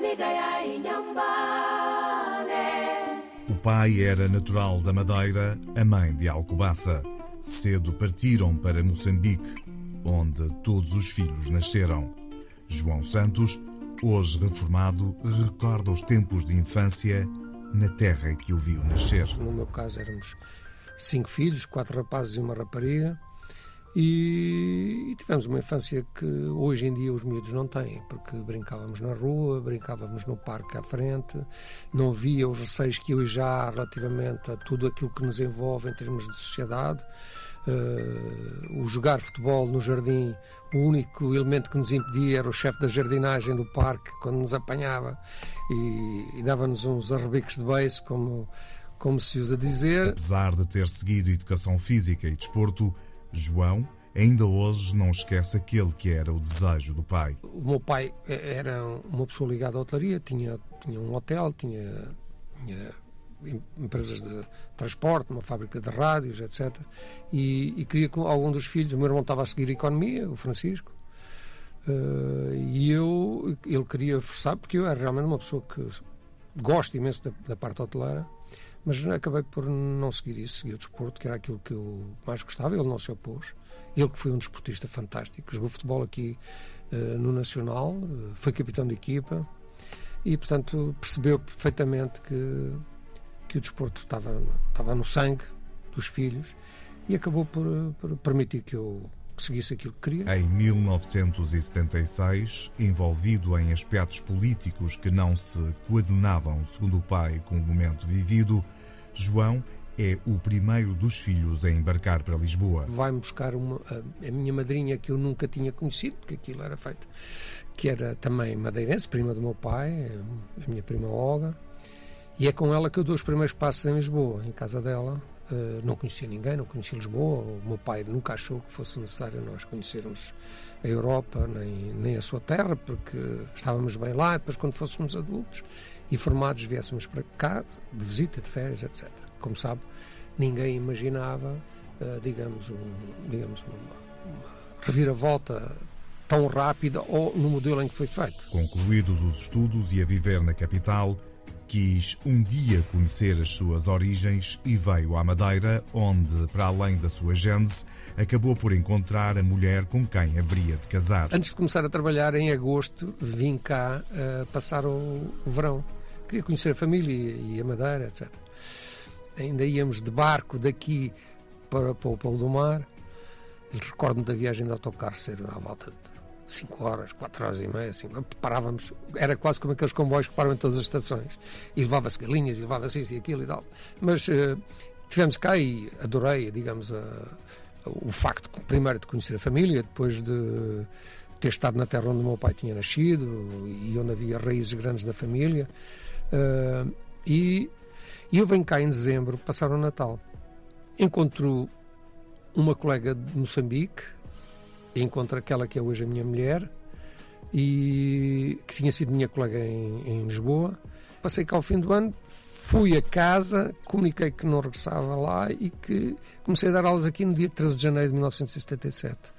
nigaya Inhambane O pai era natural da Madeira, a mãe de Alcobaça. Cedo partiram para Moçambique, onde todos os filhos nasceram. João Santos, hoje reformado, recorda os tempos de infância na terra que o viu nascer. No meu caso éramos cinco filhos, quatro rapazes e uma rapariga. E, e, tivemos uma infância que hoje em dia os miúdos não têm, porque brincávamos na rua, brincávamos no parque à frente, não havia os receios que hoje há relativamente a tudo aquilo que nos envolve em termos de sociedade. Uh, o jogar futebol no jardim, o único elemento que nos impedia era o chefe da jardinagem do parque, quando nos apanhava e, e dava-nos uns arrebiques de beijo, como, como se usa dizer. Apesar de ter seguido educação física e desporto, João ainda hoje não esquece aquele que era o desejo do pai. O meu pai era uma pessoa ligada à hotelaria, tinha, tinha um hotel, tinha, tinha empresas de transporte, uma fábrica de rádios, etc. E, e queria com algum dos filhos, o meu irmão estava a seguir economia, o Francisco, uh, e eu, ele queria forçar, porque eu era realmente uma pessoa que gosto imenso da, da parte hoteleira, mas acabei por não seguir isso, seguir o desporto, que era aquilo que eu mais gostava, ele não se opôs. Ele que foi um desportista fantástico, jogou futebol aqui uh, no Nacional, uh, foi capitão de equipa e, portanto, percebeu perfeitamente que que o desporto estava, estava no sangue dos filhos e acabou por, por permitir que eu seguisse aquilo que queria. Em 1976, envolvido em aspectos políticos que não se coadunavam, segundo o pai, com o momento vivido, João é o primeiro dos filhos a embarcar para Lisboa. Vai-me buscar uma, a, a, minha madrinha que eu nunca tinha conhecido, porque aquilo era feito, que era também madeirense, prima do meu pai, a minha prima Olga e é com ela que eu dou os primeiros passos em Lisboa, em casa dela. Uh, não conhecia ninguém, não conhecia Lisboa. O meu pai nunca achou que fosse necessário nós conhecermos a Europa nem, nem a sua terra, porque estávamos bem lá. Depois, quando fôssemos adultos e formados, viéssemos para cá, de visita, de férias, etc. Como sabe, ninguém imaginava, uh, digamos, um, digamos uma, uma reviravolta tão rápida ou no modelo em que foi feito. Concluídos os estudos e a viver na capital, Quis um dia conhecer as suas origens e veio à Madeira, onde, para além da sua gênese, acabou por encontrar a mulher com quem haveria de casar. Antes de começar a trabalhar, em agosto, vim cá uh, passar o, verão. Queria conhecer a família e a Madeira, etc. Ainda íamos de barco daqui para, para o Polo do Mar. Recordo-me da viagem de autocarro ser à volta de 5 horas, 4 horas e meia, assim, parávamos, era quase como aqueles comboios que param em todas as estações, e levava-se galinhas, e levava-se isto e aquilo e tal. Mas uh, tivemos cá e adorei, digamos, o facto, primeiro, de conhecer a família, depois de ter estado na terra onde o meu pai tinha nascido e onde havia raízes grandes da família. Uh, e, e eu venho cá em dezembro passar o Natal. Encontro uma colega de Moçambique, encontro aquela que é hoje a minha mulher e que tinha sido minha colega em, em Lisboa. Passei cá ao fim do ano, fui a casa, comuniquei que não regressava lá e que comecei a dar aulas aqui no dia 13 de janeiro de 1977,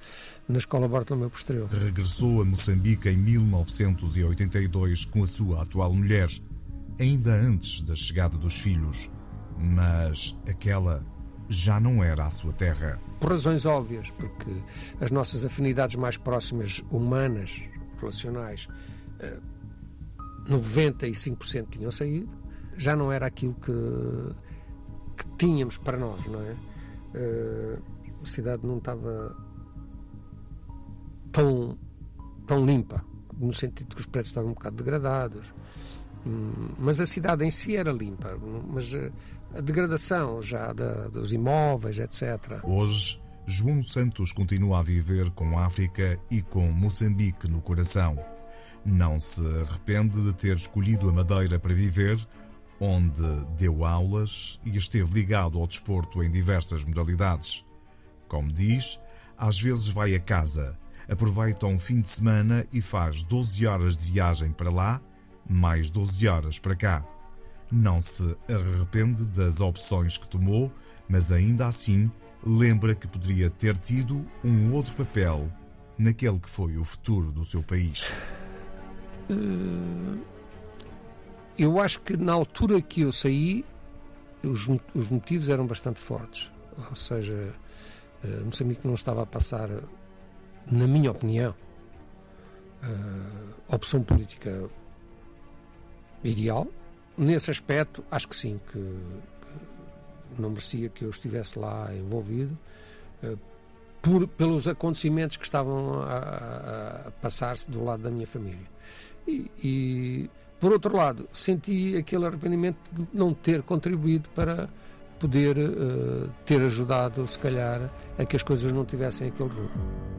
na Escola Bartolomeu Posterior. Regressou a Moçambique em 1982 com a sua atual mulher, ainda antes da chegada dos filhos. Mas aquela já não era a sua terra. Por razões óbvias, porque as nossas afinidades mais próximas, humanas, relacionais, 95% eh, tinham saído, já não era aquilo que, que tínhamos para nós, não é? Eh, a cidade não estava tão, tão limpa, no sentido que os prédios estavam um bocado degradados, mas a cidade em si era limpa, mas eh, a degradação já dos imóveis, etc. Hoje, João Santos continua a viver com África e com Moçambique no coração. Não se arrepende de ter escolhido a Madeira para viver, onde deu aulas e esteve ligado ao desporto em diversas modalidades. Como diz, às vezes vai a casa, aproveita um fim de semana e faz 12 horas de viagem para lá, mais 12 horas para cá. Não se arrepende das opções que tomou, mas ainda assim lembra que poderia ter tido um outro papel naquele que foi o futuro do seu país. Uh, eu acho que na altura que eu saí, os, os motivos eram bastante fortes. Ou seja, uh, Moçambique não estava a passar, na minha opinião, uh, opção política ideal. Nesse aspecto, acho que sim, que, que não merecia que eu estivesse lá envolvido. Uh, por, pelos acontecimentos que estavam a, a passar-se do lado da minha família. E, e, por outro lado, senti aquele arrependimento de não ter contribuído para poder uh, ter ajudado, se calhar, a que as coisas não tivessem aquele rumo.